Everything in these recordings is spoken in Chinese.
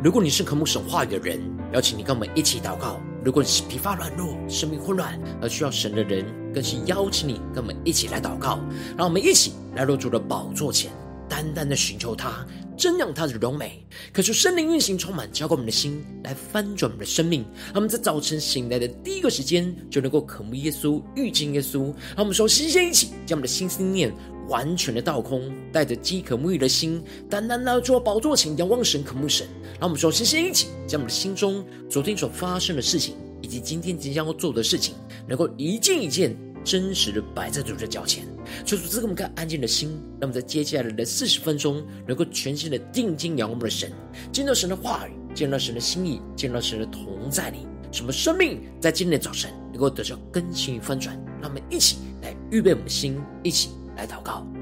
如果你是渴慕神话语的人，邀请你跟我们一起祷告；如果你是疲乏软弱、生命混乱而需要神的人，更是邀请你跟我们一起来祷告。让我们一起来到主的宝座前，单单的寻求他，瞻仰他的荣美，可求生灵运行充满，浇灌我们的心，来翻转我们的生命。让我们在早晨醒来的第一个时间，就能够渴慕耶稣、遇见耶稣。让我们说，先先一起将我们的心思念完全的倒空，带着饥渴沐浴的心，单单来到宝座前仰望神、渴慕神。让我们说，先先一起将我们的心中昨天所发生的事情，以及今天即将要做的事情，能够一件一件真实的摆在主的脚前。求主赐给我们个安静的心，让我们在接下来的四十分钟，能够全心的定睛仰望我们的神，见到神的话语，见到神的心意，见到神的同在里，什么生命在今天的早晨能够得到更新与翻转。让我们一起来预备我们的心，一起。来祷告。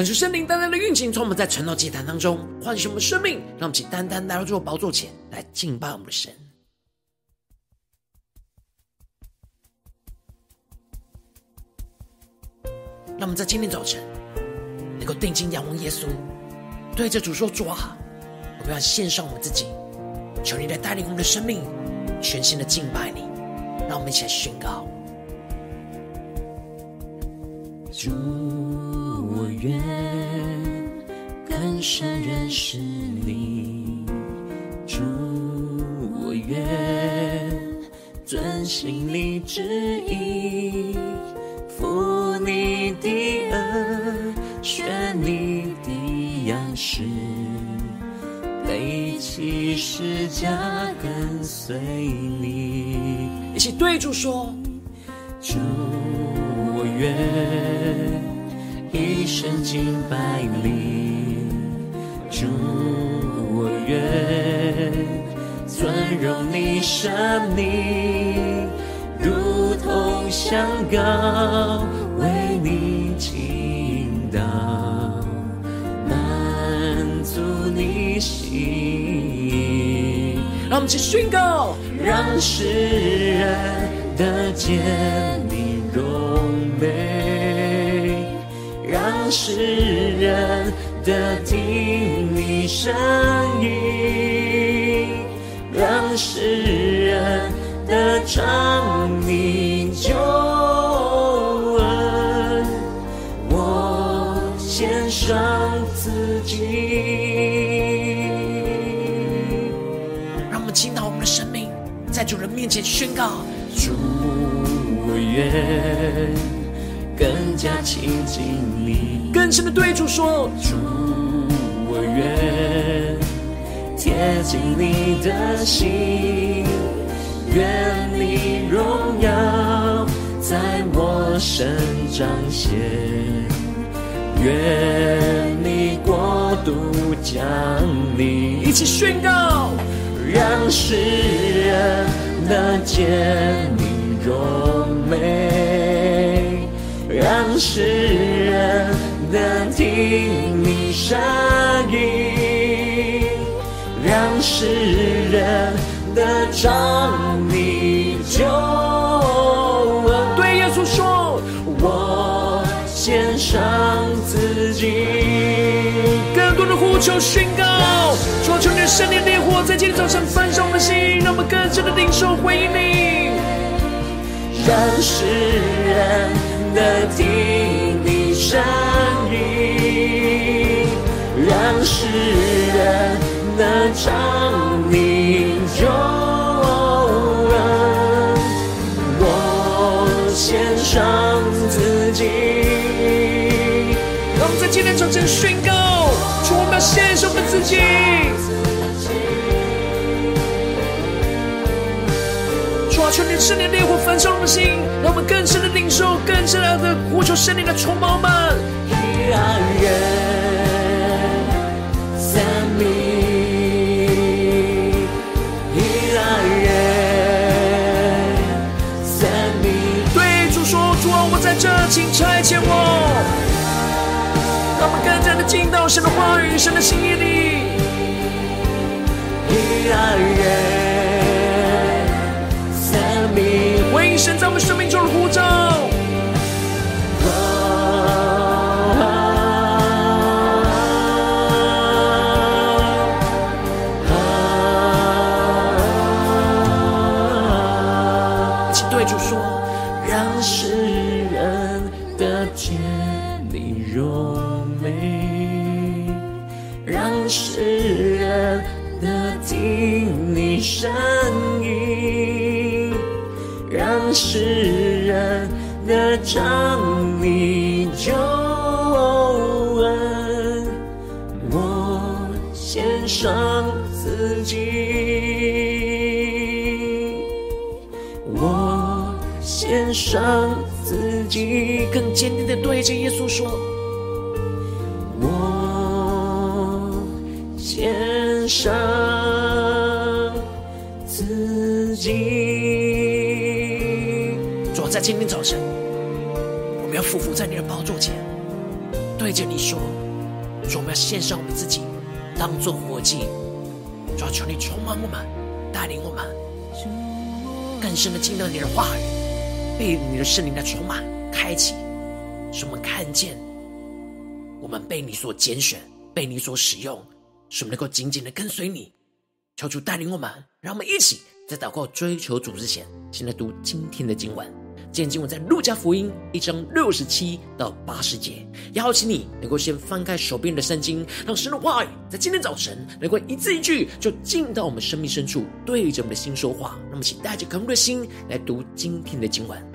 感受圣灵单单的运行，从我们在晨祷祭坛当中唤醒我们生命，让我们起单单来到这个宝座前来敬拜我们的神。让我们在今天早晨能够定睛仰望耶稣，对着主说：“主啊，我们要献上我们自己，求你来带领我们的生命，全新的敬拜你。”让我们一起来宣告：主。愿更深认识你，主，我愿遵行你旨意，负你的轭，学你的样式，背起十架跟随你。一起对主说：主，我愿。一生敬拜你，主，我愿尊荣你生命，如同香膏为你倾倒，满足你心意。让我们一起宣告，让世人得见世人的听你声音，让世人的唱你救恩，我献上自己。让我们倾倒我们的生命，在主人面前宣告：主，我愿。更加亲近你，更深的对主说：主，我愿贴近你的心，愿你荣耀在我身彰显，愿你国度降临。一起宣告，让世人能见你荣美。让世人能听你声音，让世人得尝你救恩。对耶稣说：“我献上自己。”更多的呼求宣告，求求你的圣灵烈火在今天早上焚烧我们的心，让我们更深的领受回应你，让世人。的听你声音，让世人能长命救恩，我献上自己。让我们在今天早晨宣告，主，我们要献上我们自己。求你圣灵烈火焚烧我们的心，让我们更深的领受，更深的呼求圣灵的充满我们。依然人生命，依然人生命。对主说：“主啊，我在这，请差遣我。”让我们更加的进到神的话语、神的心意里。依然人。神在我们生命中的呼召，坚定的对着耶稣说，我献上自己。主在今天早晨，我们要匍伏在你的宝座前，对着你说：“说我们要献上我们自己，当做活祭。主要求你充满我们，带领我们更深的进到你的话语，被你的圣灵的充满开启，使我们看见我们被你所拣选，被你所使用，使我们能够紧紧的跟随你。求主带领我们，让我们一起在祷告追求主之前，先来读今天的经文。今天经文在路加福音一章六十七到八十节，邀请你能够先翻开手边的圣经，让神的话语在今天早晨能够一字一句就进到我们生命深处，对着我们的心说话。那么，请带着渴慕的心来读今天的经文。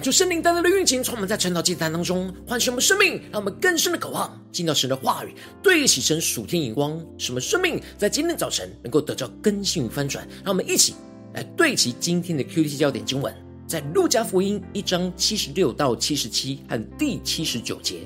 恳求圣灵单单的运行，从我们在晨祷祭坛当中唤醒我们生命，让我们更深的渴望进到神的话语，对齐神属天眼光，使我们生命在今天早晨能够得到更新与翻转。让我们一起来对齐今天的 QT 焦点经文，在路加福音一章七十六到七十七和第七十九节。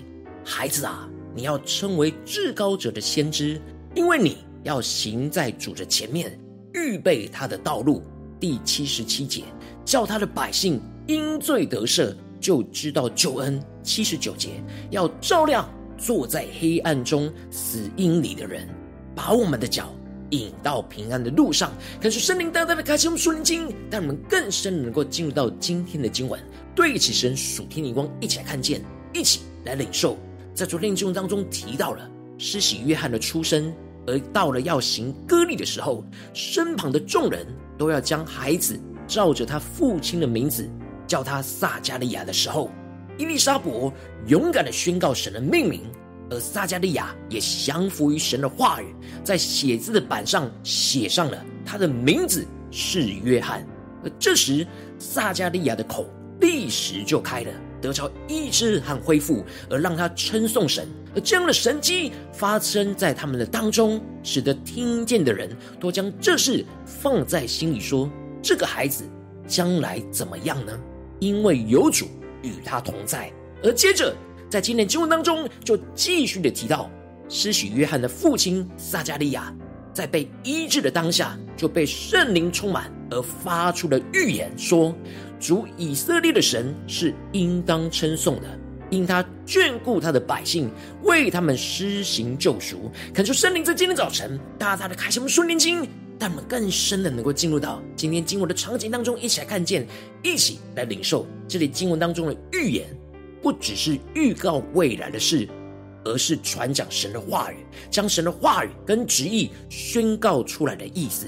孩子啊，你要称为至高者的先知，因为你要行在主的前面，预备他的道路。第七十七节，叫他的百姓。因罪得赦，就知道救恩。七十九节，要照亮坐在黑暗中死荫里的人，把我们的脚引到平安的路上。感谢圣灵大大的开启我们属灵经，让我们更深能够进入到今天的经文，对起神属天灵光，一起来看见，一起来领受。在昨天的经文当中提到了施洗约翰的出生，而到了要行割礼的时候，身旁的众人都要将孩子照着他父亲的名字。叫他撒迦利亚的时候，伊丽莎伯勇敢的宣告神的命名，而撒迦利亚也降服于神的话语，在写字的板上写上了他的名字是约翰。而这时，撒迦利亚的口立时就开了，得着医治和恢复，而让他称颂神。而这样的神迹发生在他们的当中，使得听见的人都将这事放在心里，说：这个孩子将来怎么样呢？因为有主与他同在，而接着在今天经文当中就继续的提到，施洗约翰的父亲撒迦利亚在被医治的当下就被圣灵充满，而发出了预言说：主以色列的神是应当称颂的，因他眷顾他的百姓，为他们施行救赎。恳求圣灵在今天早晨大大的开启我们属灵经。让我们更深的能够进入到今天经文的场景当中，一起来看见，一起来领受这里经文当中。的预言，不只是预告未来的事，而是传讲神的话语，将神的话语跟旨意宣告出来的意思。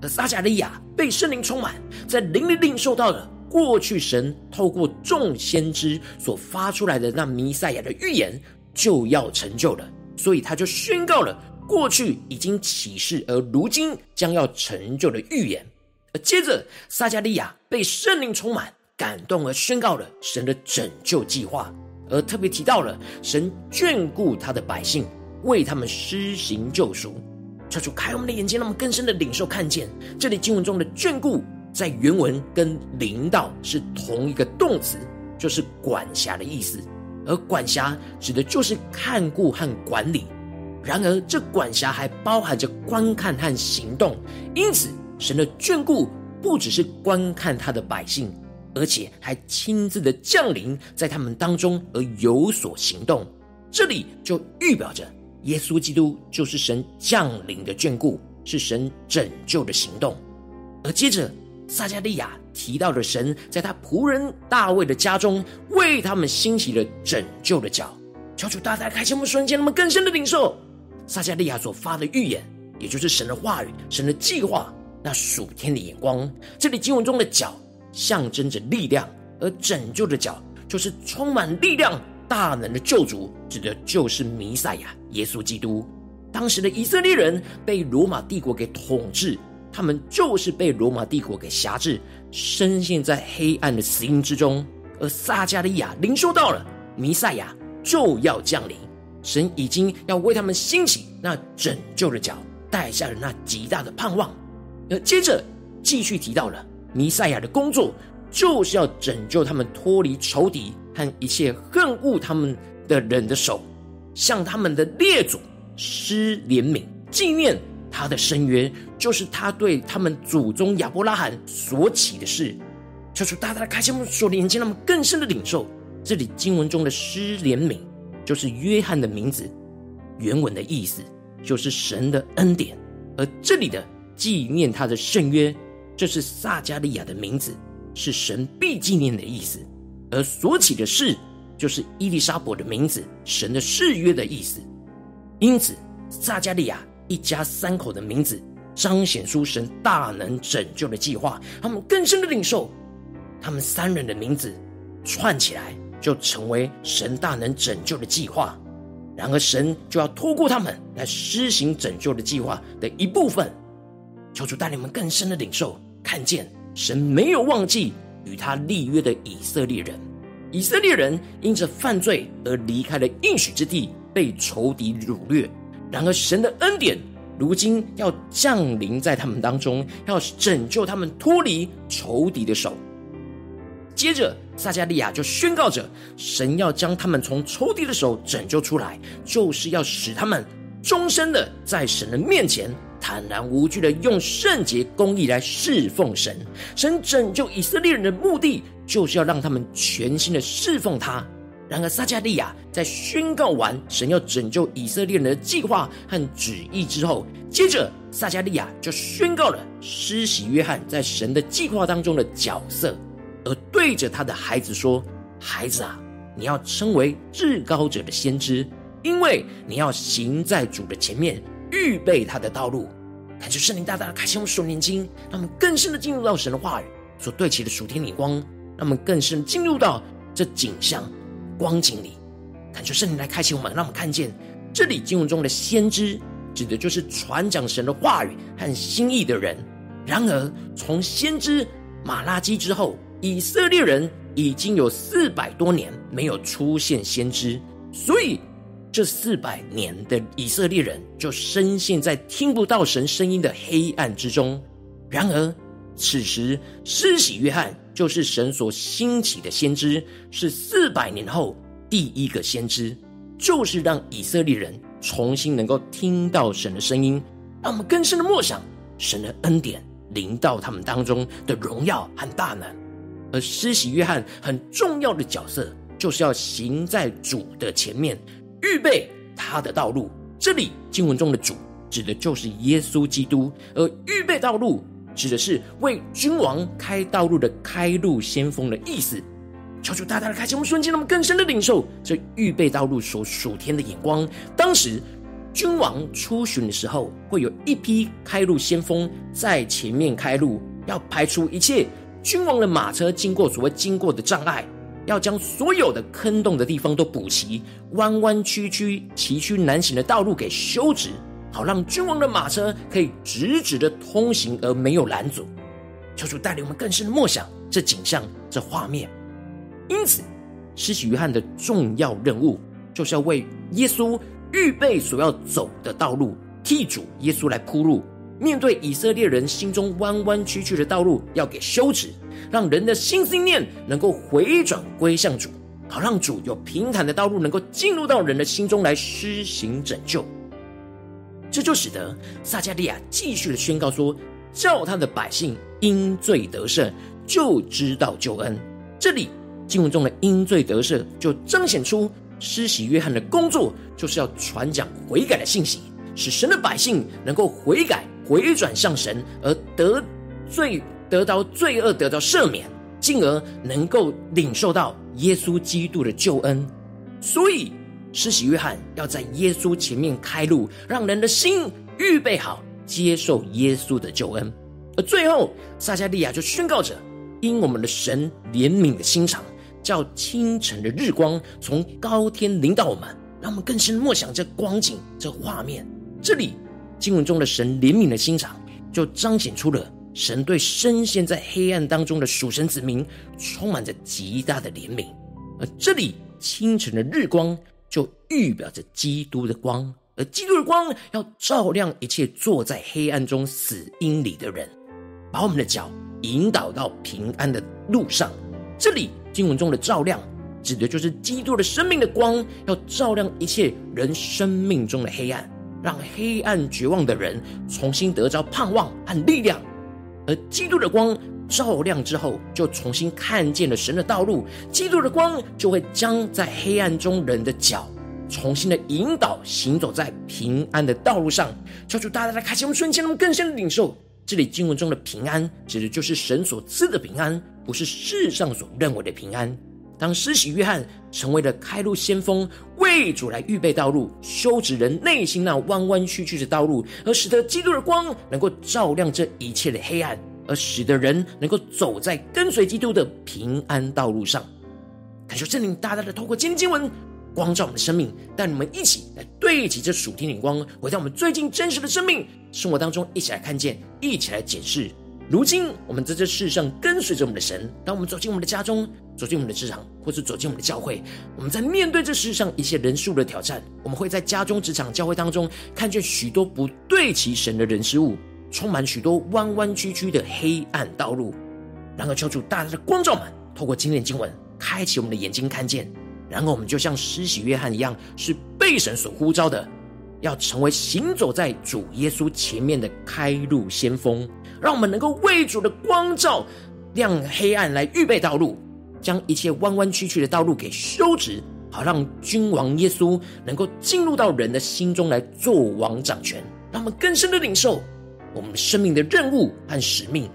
而撒迦利亚被圣灵充满，在灵里领受到了过去神透过众先知所发出来的那弥赛亚的预言就要成就了，所以他就宣告了。过去已经启示，而如今将要成就的预言。而接着，撒迦利亚被圣灵充满，感动而宣告了神的拯救计划，而特别提到了神眷顾他的百姓，为他们施行救赎。求主开我们的眼睛，让我们更深的领受看见这里经文中的眷顾，在原文跟领导是同一个动词，就是管辖的意思。而管辖指的就是看顾和管理。然而，这管辖还包含着观看和行动，因此，神的眷顾不只是观看他的百姓，而且还亲自的降临在他们当中而有所行动。这里就预表着耶稣基督就是神降临的眷顾，是神拯救的行动。而接着，撒迦利亚提到了神在他仆人大卫的家中为他们兴起了拯救的脚，求主大大开启我们瞬间，那么更深的领受。撒迦利亚所发的预言，也就是神的话语、神的计划，那属天的眼光。这里经文中的脚象征着力量，而拯救的脚就是充满力量、大能的救主，指的就是弥赛亚耶稣基督。当时的以色列人被罗马帝国给统治，他们就是被罗马帝国给辖制，深陷在黑暗的死荫之中。而撒迦利亚领受到了弥赛亚就要降临。神已经要为他们兴起那拯救的脚，带下了那极大的盼望。呃接着继续提到了弥赛亚的工作，就是要拯救他们脱离仇敌和一切恨恶他们的人的手，向他们的列祖施怜悯，纪念他的深渊，就是他对他们祖宗亚伯拉罕所起的事。求主大大的开心我们属灵眼睛，让我们更深的领受这里经文中的施怜悯。就是约翰的名字，原文的意思就是神的恩典，而这里的纪念他的圣约，这是撒迦利亚的名字，是神必纪念的意思，而所起的誓就是伊丽莎伯的名字，神的誓约的意思。因此，撒迦利亚一家三口的名字彰显出神大能拯救的计划，他们更深的领受，他们三人的名字串起来。就成为神大能拯救的计划，然而神就要透过他们来施行拯救的计划的一部分。求主带领我们更深的领受，看见神没有忘记与他立约的以色列人。以色列人因着犯罪而离开了应许之地，被仇敌掳掠。然而，神的恩典如今要降临在他们当中，要拯救他们脱离仇敌的手。接着，撒迦利亚就宣告着：神要将他们从仇敌的手拯救出来，就是要使他们终身的在神的面前坦然无惧的用圣洁公义来侍奉神。神拯救以色列人的目的，就是要让他们全心的侍奉他。然而，撒迦利亚在宣告完神要拯救以色列人的计划和旨意之后，接着撒迦利亚就宣告了施洗约翰在神的计划当中的角色，而对着他的孩子说：“孩子啊，你要称为至高者的先知，因为你要行在主的前面，预备他的道路。”感谢圣灵大大的开启我们属灵经，让我们更深的进入到神的话语所对齐的属天灵光。让我们更深进入到这景象光景里，感觉圣灵来开启我们，让我们看见这里经文中的先知，指的就是传讲神的话语和心意的人。然而，从先知马拉基之后，以色列人已经有四百多年没有出现先知，所以这四百年的以色列人就深陷在听不到神声音的黑暗之中。然而，此时施洗约翰。就是神所兴起的先知，是四百年后第一个先知，就是让以色列人重新能够听到神的声音，让我们更深的默想神的恩典临到他们当中的荣耀和大能。而施洗约翰很重要的角色，就是要行在主的前面，预备他的道路。这里经文中的主指的就是耶稣基督，而预备道路。指的是为君王开道路的开路先锋的意思。求主大大的开启我们瞬间，那么更深的领受这预备道路所属天的眼光。当时君王出巡的时候，会有一批开路先锋在前面开路，要排除一切君王的马车经过所谓经过的障碍，要将所有的坑洞的地方都补齐，弯弯曲曲、崎岖难行的道路给修直。好让君王的马车可以直直的通行而没有拦阻，求主带领我们更深的默想这景象、这画面。因此，施洗约翰的重要任务就是要为耶稣预备所要走的道路，替主耶稣来铺路。面对以色列人心中弯弯曲曲的道路，要给修直，让人的心思念能够回转归向主，好让主有平坦的道路能够进入到人的心中来施行拯救。这就使得撒迦利亚继续的宣告说：“叫他的百姓因罪得赦，就知道救恩。”这里经文中的“因罪得赦”就彰显出施洗约翰的工作，就是要传讲悔改的信息，使神的百姓能够悔改、回转向神，而得罪、得到罪恶、得到赦免，进而能够领受到耶稣基督的救恩。所以。施洗约翰要在耶稣前面开路，让人的心预备好接受耶稣的救恩。而最后，撒迦利亚就宣告着：“因我们的神怜悯的心肠，叫清晨的日光从高天临到我们，让我们更深默想这光景、这画面。”这里经文中的神怜悯的心肠，就彰显出了神对深陷在黑暗当中的属神子民，充满着极大的怜悯。而这里清晨的日光。就预表着基督的光，而基督的光要照亮一切坐在黑暗中死荫里的人，把我们的脚引导到平安的路上。这里经文中的照亮，指的就是基督的生命的光，要照亮一切人生命中的黑暗，让黑暗绝望的人重新得着盼望和力量。而基督的光。照亮之后，就重新看见了神的道路。基督的光就会将在黑暗中人的脚重新的引导，行走在平安的道路上。求主大大的开启我们瞬间，那么更深的领受。这里经文中的平安，指的就是神所赐的平安，不是世上所认为的平安。当施洗约翰成为了开路先锋，为主来预备道路，修直人内心那弯弯曲曲的道路，而使得基督的光能够照亮这一切的黑暗。而使得人能够走在跟随基督的平安道路上，感受圣灵大大的透过今天经文光照我们的生命，带你们一起来对齐这属天的光，回到我们最近真实的生命生活当中，一起来看见，一起来解释。如今我们在这世上跟随着我们的神，当我们走进我们的家中，走进我们的职场，或是走进我们的教会，我们在面对这世上一些人数的挑战，我们会在家中、职场、教会当中看见许多不对齐神的人事物，充满许多弯弯曲曲的黑暗道路。然而，求主大大的光照们，透过今天经文，开启我们的眼睛，看见。然后，我们就像施洗约翰一样，是被神所呼召的。要成为行走在主耶稣前面的开路先锋，让我们能够为主的光照亮黑暗，来预备道路，将一切弯弯曲曲的道路给修直，好让君王耶稣能够进入到人的心中来做王掌权。让我们更深的领受我们生命的任务和使命，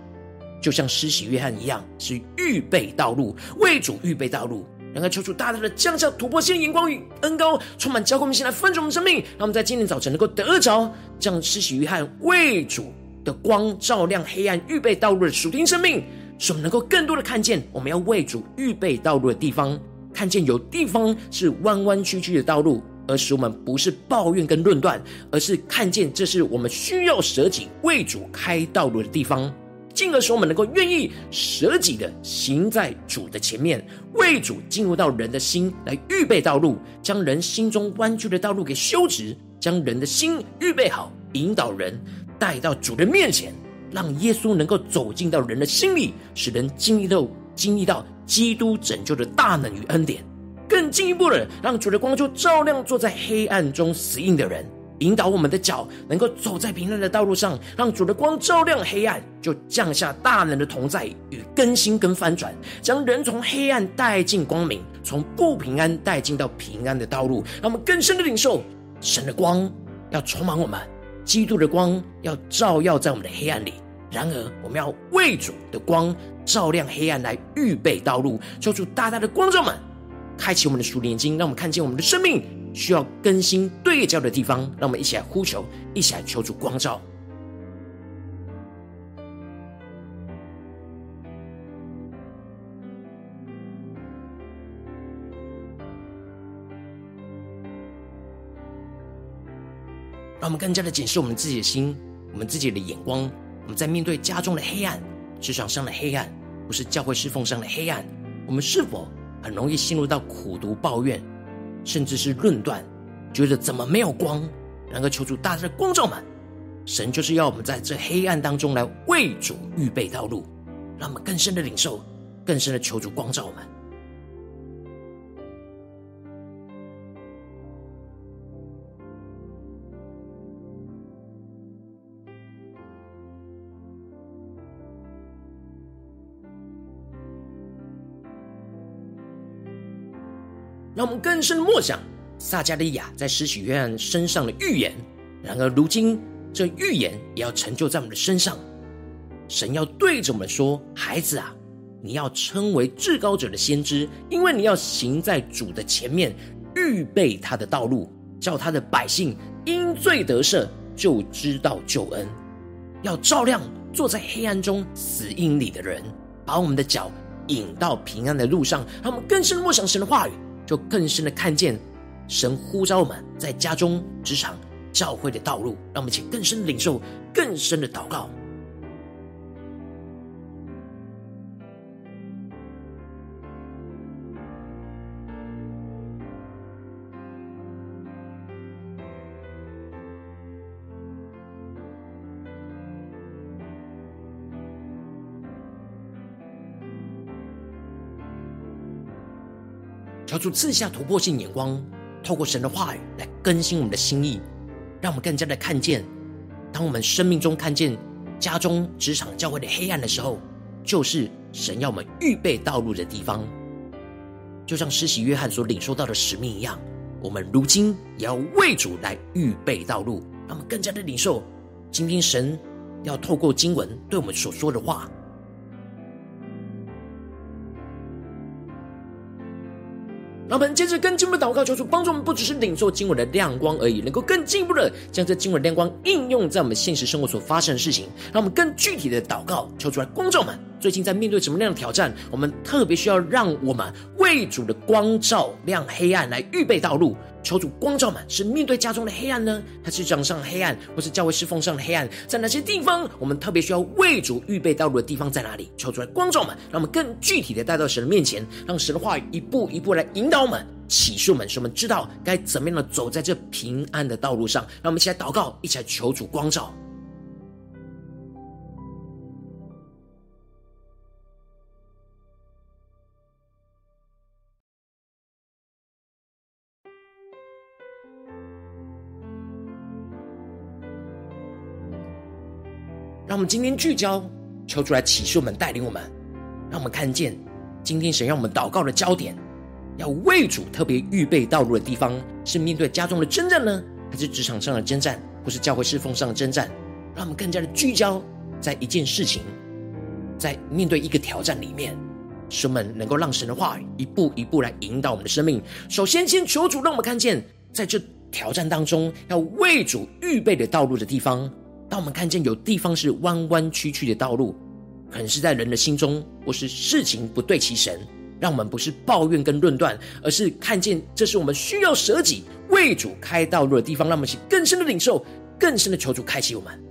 就像施洗约翰一样，是预备道路，为主预备道路。然后求主大大的降下突破性眼光与恩膏，充满交给我们，先来分盛我们生命，让我们在今天早晨能够得着将施洗约翰为主的光照亮黑暗、预备道路的属天生命，使我们能够更多的看见我们要为主预备道路的地方，看见有地方是弯弯曲曲的道路，而使我们不是抱怨跟论断，而是看见这是我们需要舍己为主开道路的地方。进而使我们能够愿意舍己的行在主的前面，为主进入到人的心来预备道路，将人心中弯曲的道路给修直，将人的心预备好，引导人。带到主的面前，让耶稣能够走进到人的心里，使人经历到经历到基督拯救的大能与恩典，更进一步的让主的光就照亮坐在黑暗中死硬的人。引导我们的脚能够走在平安的道路上，让主的光照亮黑暗，就降下大能的同在与更新跟翻转，将人从黑暗带进光明，从不平安带进到平安的道路。让我们更深的领受神的光要充满我们，基督的光要照耀在我们的黑暗里。然而，我们要为主的光照亮黑暗，来预备道路，求主大大的光照们，开启我们的属灵眼睛，让我们看见我们的生命。需要更新对焦的地方，让我们一起来呼求，一起来求主光照。让我们更加的检视我们自己的心，我们自己的眼光。我们在面对家中的黑暗、职场上的黑暗，不是教会侍奉上的黑暗，我们是否很容易陷入到苦读抱怨？甚至是论断，觉得怎么没有光？然而求主大大的光照们，神就是要我们在这黑暗当中来为主预备道路，让我们更深的领受，更深的求主光照我们。让我们更深默想撒迦利亚在施洗约翰身上的预言。然而，如今这预言也要成就在我们的身上。神要对着我们说：“孩子啊，你要称为至高者的先知，因为你要行在主的前面，预备他的道路，叫他的百姓因罪得赦，就知道救恩。要照亮坐在黑暗中死荫里的人，把我们的脚引到平安的路上。让我们更深默想神的话语。”就更深的看见神呼召我们在家中、职场、教会的道路，让我们请更深的领受、更深的祷告。求主赐下突破性眼光，透过神的话语来更新我们的心意，让我们更加的看见，当我们生命中看见家中、职场、教会的黑暗的时候，就是神要我们预备道路的地方。就像施洗约翰所领受到的使命一样，我们如今也要为主来预备道路，让我们更加的领受今天神要透过经文对我们所说的话。让我们接着更进一步的祷告，求主帮助我们，不只是领受经文的亮光而已，能够更进一步的将这经文亮光应用在我们现实生活所发生的事情。让我们更具体的祷告，求主来光照我们，最近在面对什么样的挑战？我们特别需要让我们为主的光照亮黑暗，来预备道路。求主光照们，是面对家中的黑暗呢，还是掌上黑暗，或是教会侍奉上的黑暗？在哪些地方，我们特别需要为主预备道路的地方在哪里？求主来光照们，让我们更具体的带到神的面前，让神的话语一步一步来引导我们、启示我们，使我们知道该怎么样的走在这平安的道路上。让我们一起来祷告，一起来求主光照。们今天聚焦，求主来启示我们，带领我们，让我们看见今天神让我们祷告的焦点，要为主特别预备道路的地方，是面对家中的征战呢，还是职场上的征战，或是教会侍奉上的征战？让我们更加的聚焦在一件事情，在面对一个挑战里面，使我们能够让神的话语一步一步来引导我们的生命。首先，先求主让我们看见，在这挑战当中，要为主预备的道路的地方。当我们看见有地方是弯弯曲曲的道路，可能是在人的心中，或是事情不对其神，让我们不是抱怨跟论断，而是看见这是我们需要舍己为主开道路的地方，让我们去更深的领受，更深的求主开启我们。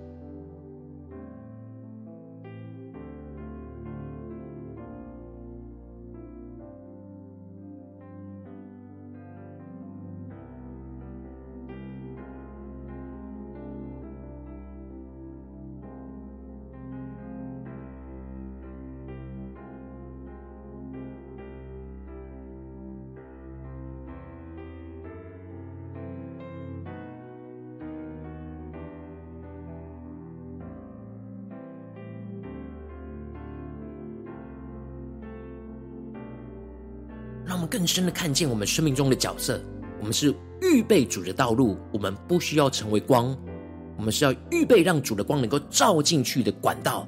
们更深的看见我们生命中的角色。我们是预备主的道路，我们不需要成为光，我们是要预备让主的光能够照进去的管道。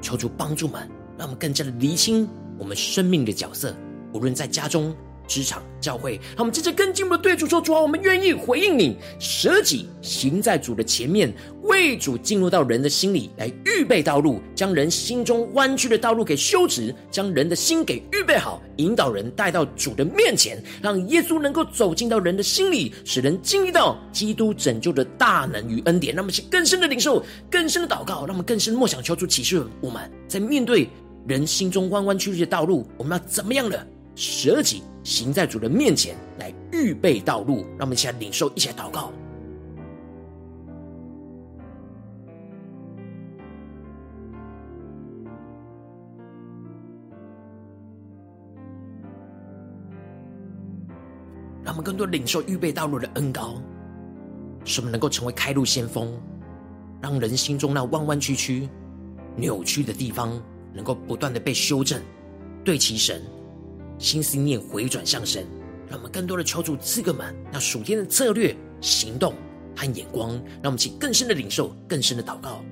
求主帮助们，让我们更加的厘清我们生命的角色，无论在家中。职场教会，让我们接着更进一步的对主说：“主啊，我们愿意回应你，舍己行在主的前面，为主进入到人的心里来预备道路，将人心中弯曲的道路给修直，将人的心给预备好，引导人带到主的面前，让耶稣能够走进到人的心里，使人经历到基督拯救的大能与恩典。让我们去更深的领受，更深的祷告，让我们更深的默想，求主启示我们在面对人心中弯弯曲曲的道路，我们要怎么样的舍己。”行在主的面前来预备道路，让我们一起来领受，一起来祷告。让我们更多领受预备道路的恩膏，使我们能够成为开路先锋，让人心中那弯弯曲曲、扭曲的地方，能够不断的被修正，对齐神。心思念回转向神，让我们更多的求助赐给我们那属天的策略、行动和眼光，让我们去更深的领受、更深的祷告。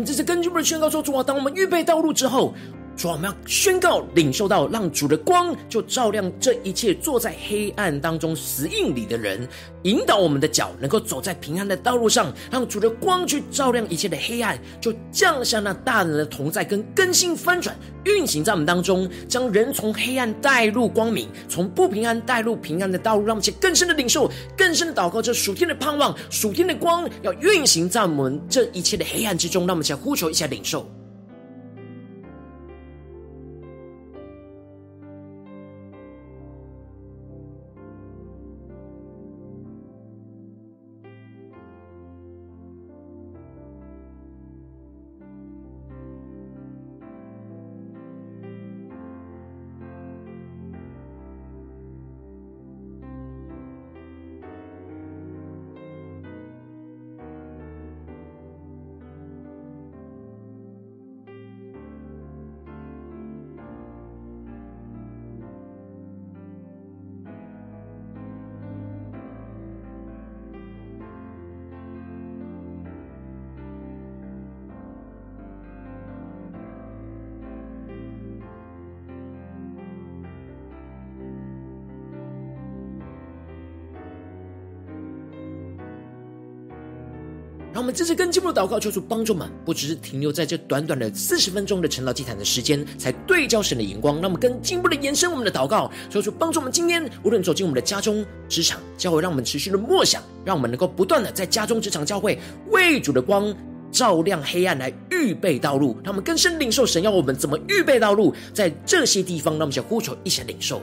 们这次跟进的宣告说：主啊，当我们预备道路之后，主啊，我们要宣告、领受到，让主的光就照亮这一切坐在黑暗当中死印里的人，引导我们的脚能够走在平安的道路上，让主的光去照亮一切的黑暗，就降下那大能的同在跟更新翻转运行在我们当中，将人从黑暗带入光明，从不平安带入平安的道路，让我们去更深的领受、更深的祷告，这属天的盼望、属天的光要运行在我们这一切的黑暗之中，让我们想呼求一下领受。让我们这次更进步的祷告，求主帮助我们，不只是停留在这短短的四十分钟的晨祷祭坛的时间，才对焦神的眼光。让我们更进一步的延伸我们的祷告，求主帮助我们今天无论走进我们的家中、职场、教会，让我们持续的默想，让我们能够不断的在家中、职场、教会为主的光照亮黑暗，来预备道路。让我们更深领受神要我们怎么预备道路，在这些地方，让我们先呼求，一起领受。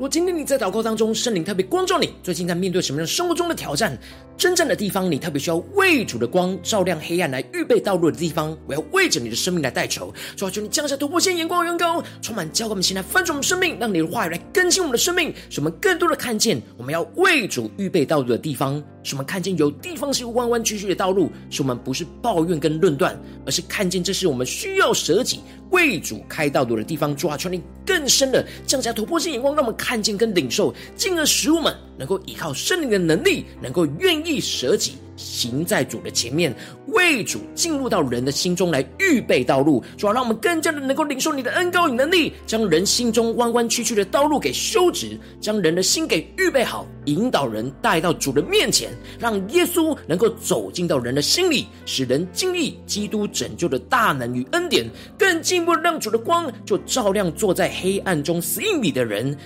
如果今天你在祷告当中，圣灵特别光照你，最近在面对什么样生活中的挑战、征战的地方，你特别需要为主的光照亮黑暗，来预备道路的地方，我要为着你的生命来代求。主啊，求你降下突破性眼光，远高，充满教灌我们心来翻转我们生命，让你的话语来更新我们的生命，使我们更多的看见我们要为主预备道路的地方，使我们看见有地方是弯弯曲曲的道路，使我们不是抱怨跟论断，而是看见这是我们需要舍己。为主开道路的地方，主啊，求你更深的降下突破性眼光，让我们看见跟领受，进而使我们能够依靠圣灵的能力，能够愿意舍己。行在主的前面，为主进入到人的心中来预备道路，主要让我们更加的能够领受你的恩膏与能力，将人心中弯弯曲曲的道路给修直，将人的心给预备好，引导人带到主的面前，让耶稣能够走进到人的心里，使人经历基督拯救的大能与恩典，更进一步让主的光就照亮坐在黑暗中死荫里的人。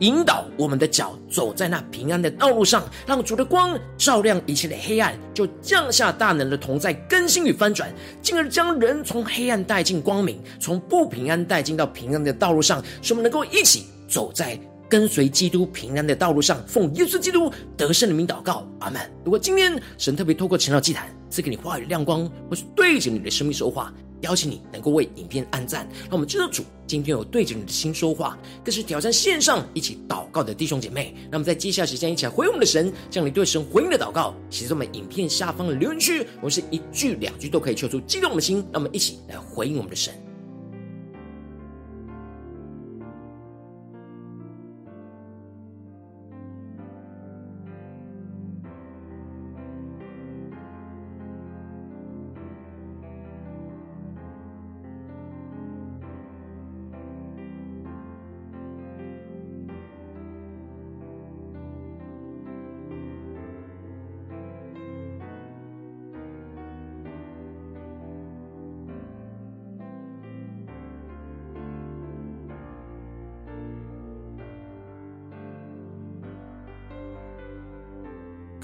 引导我们的脚走在那平安的道路上，让主的光照亮一切的黑暗，就降下大能的同在更新与翻转，进而将人从黑暗带进光明，从不平安带进到平安的道路上，使我们能够一起走在跟随基督平安的道路上。奉耶稣基督得胜的名祷告，阿门。如果今天神特别透过晨祷祭坛赐给你话语亮光，或是对着你的生命说话。邀请你能够为影片按赞，让我们知道主今天有对着你的心说话，更是挑战线上一起祷告的弟兄姐妹。那么在接下来时间，一起来回应我们的神，将你对神回应的祷告写在我们影片下方的留言区，我们是一句两句都可以求出激动我们的心，那么一起来回应我们的神。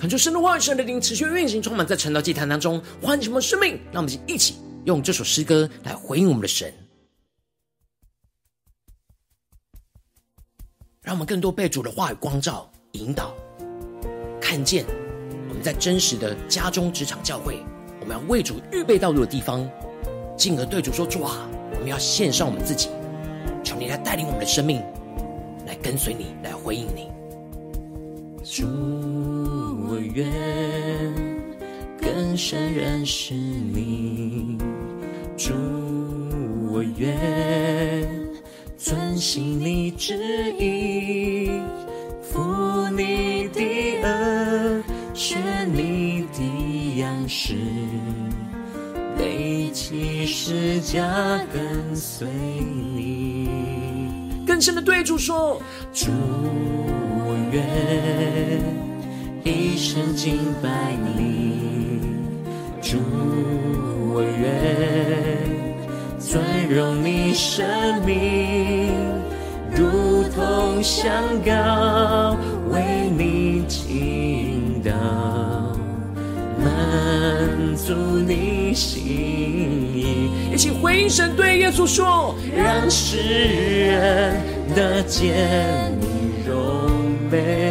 恳求神的话语、神的灵持续运行，充满在晨祷祭坛当中，唤醒我们生命。让我们一起用这首诗歌来回应我们的神，让我们更多被主的话语光照、引导，看见我们在真实的家中、职场、教会，我们要为主预备道路的地方，进而对主说：主啊，我们要献上我们自己，求你来带领我们的生命，来跟随你，来回应你。主，愿更深认识你。主，我愿遵行你旨意，负你的轭，学你的样式。背起十架跟随你，更深的对主说：主，我愿一生敬拜你；主，我愿尊荣你生命，如同香膏为你倾倒。满足你心意，一起回应神对耶稣说：让世人得见你荣美，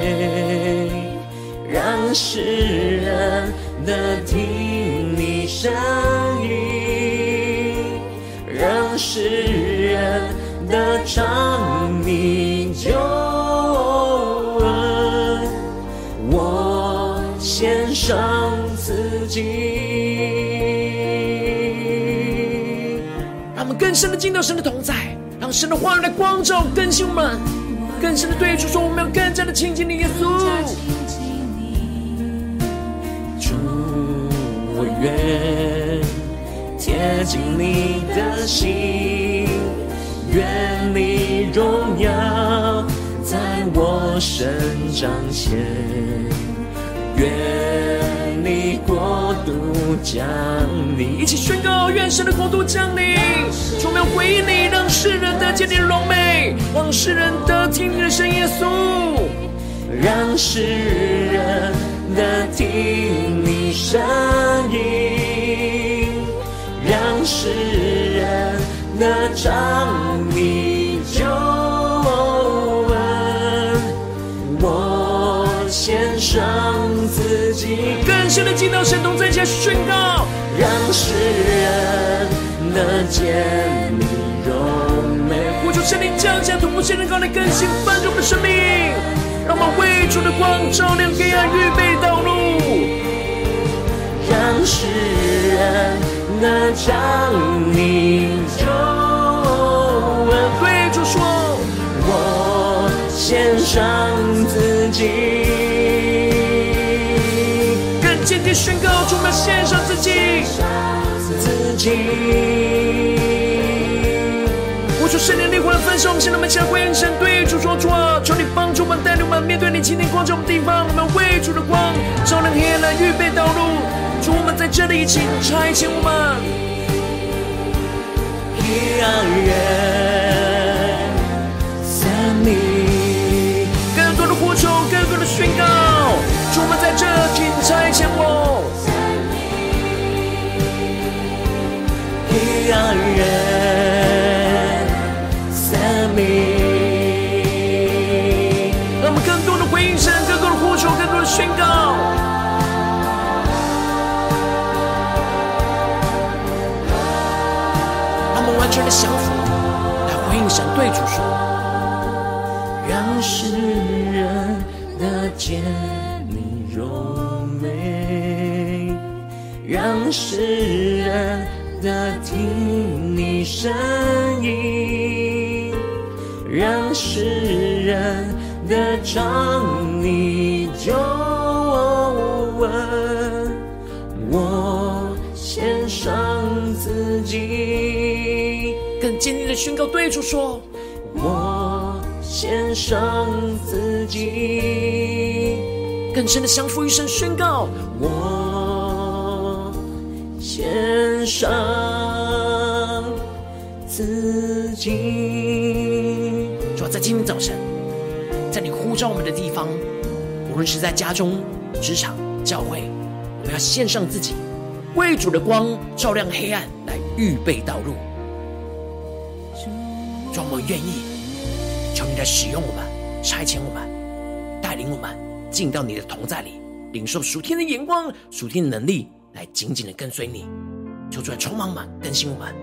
让世人的听你声音，让世人得尝你救恩，我献上。自己，让我们更深的进到神的同在，让神的话语来光照更新我们，更深的对主说，我们要更加的亲近你，耶稣。愿贴近你的心，愿你荣耀在我身彰显，愿。你国度降临，一起宣告：愿神的国度降临。我们要回应你，让世人得见你的荣美，让世人得听你的声。耶稣，让世人得听你声音，让世人得尝你救恩。我献上自己。更深的进到神同在下宣告，让世人能见你荣美。呼求圣灵降下突破性的高来更新翻转我们的生命，让我们为主的光照亮黑暗，预备道路。让世人能将你救恩。对主说，我献上自己。更坚定宣告，主，我们献上自己，自己。呼求圣灵烈火的焚烧，我们现在我们起神，对你帮助我们，带领我们面对你今天光照的地方，我们为主的光照亮黑暗，来预备道路。主，我们在这里，请差遣我们。让人生命更多的呼求，更多的宣告。主，我们在这，请差遣我。让人世人的听你声音，让世人得尝你救恩。我献上自己，更坚定的宣告，对主说：我献上自己。更深的降服于神，宣告我献上自己。主要在今天早晨，在你呼召我们的地方，无论是在家中、职场、教会，我们要献上自己，为主的光照亮黑暗，来预备道路。主，我愿意，求你来使用我们，差遣我们，带领我们。进到你的同在里，领受属天的眼光、属天的能力，来紧紧的跟随你。求主来充满满，更新我们。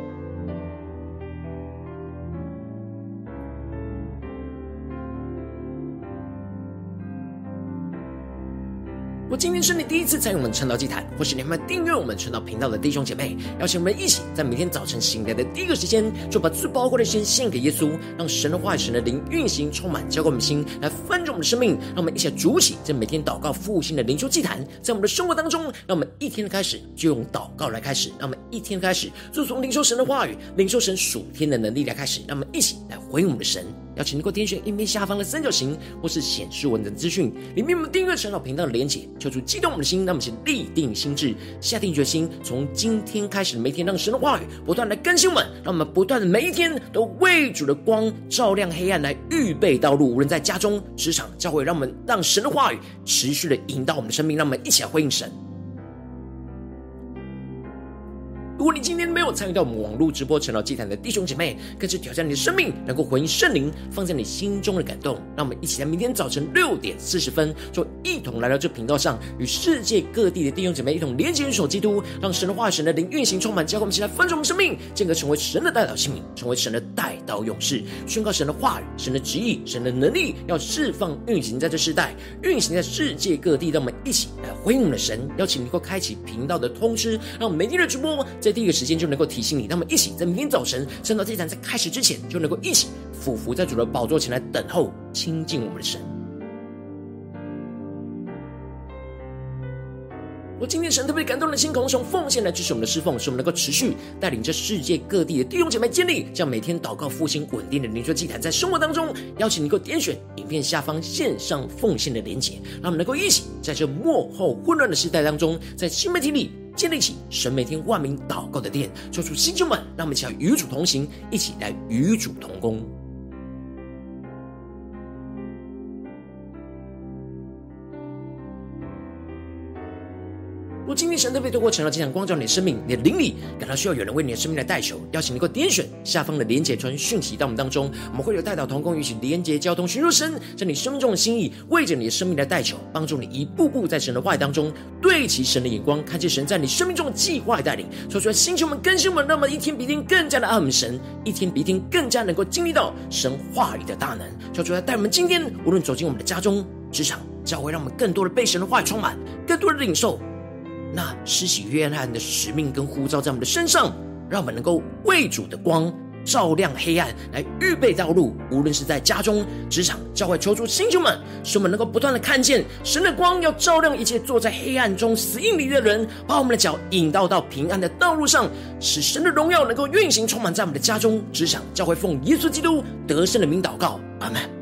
我今天是你第一次参与我们晨祷祭坛，或是你还没订阅我们晨祷频道的弟兄姐妹，邀请我们一起在每天早晨醒来的第一个时间，就把最宝贵的时间献给耶稣，让神的话语、神的灵运行充满，浇灌我们心，来翻转我们的生命。让我们一起来筑起这每天祷告复兴的灵修祭坛，在我们的生活当中，让我们一天的开始就用祷告来开始，让我们一天的开始就从领受神的话语、领受神属天的能力来开始，让我们一起来回应我们的神。邀请能够点选页面下方的三角形，或是显示文字资讯里面我们订阅陈老频道的连结，求主激动我们的心，让我们先立定心智，下定决心，从今天开始每天，让神的话语不断来更新我们，让我们不断的每一天都为主的光照亮黑暗，来预备道路。无论在家中、职场、教会，让我们让神的话语持续的引导我们的生命，让我们一起来回应神。如果你今天没有参与到我们网络直播晨祷祭坛的弟兄姐妹，更是挑战你的生命，能够回应圣灵放在你心中的感动。让我们一起在明天早晨六点四十分，就一同来到这频道上，与世界各地的弟兄姐妹一同连接、联手基督，让神的话语、神的灵运行充满，教会我们起来分盛我们生命，进而成为神的代祷器皿，成为神的代祷勇士，宣告神的话语、神的旨意、神的能力，要释放运行在这世代，运行在世界各地。让我们一起来回应我们的神，邀请你能够开启频道的通知，让我们每天的直播在。第一个时间就能够提醒你，那么一起在明天早晨晨祷祭坛在开始之前，就能够一起俯伏在主的宝座前来等候亲近我们的神。我今天神特别感动的心，从奉献来支持我们的侍奉，使我们能够持续带领着世界各地的弟兄姐妹建立这样每天祷告复兴稳定的灵修祭坛，在生活当中邀请你能够点选影片下方线上奉献的连结，让我们能够一起在这幕后混乱的时代当中，在新媒体里建立起神每天万名祷告的殿，做出新旧们，让我们一起来与主同行，一起来与主同工。如今天神特别透过晨祷祭坛光照你的生命，你的灵里感到需要有人为你的生命来代求，邀请你能够点选下方的连结传讯息到我们当中，我们会有代祷同工与你连结交通，寻求神在你生命中的心意，为着你的生命来代求，帮助你一步步在神的话语当中对齐神的眼光，看见神在你生命中的计划带领，说出来星球们更新我们，让我们一天比一天更加的爱我们神，一天比一天更加能够经历到神话语的大能，说出来带我们今天无论走进我们的家中、职场、教会，让我们更多的被神的话充满，更多的领受。那施洗约翰的使命跟呼召在我们的身上，让我们能够为主的光照亮黑暗，来预备道路。无论是在家中、职场、教会，求主星球们，使我们能够不断的看见神的光，要照亮一切坐在黑暗中死硬里的人，把我们的脚引导到平安的道路上，使神的荣耀能够运行充满在我们的家中、职场、教会，奉耶稣基督得胜的名祷告，阿门。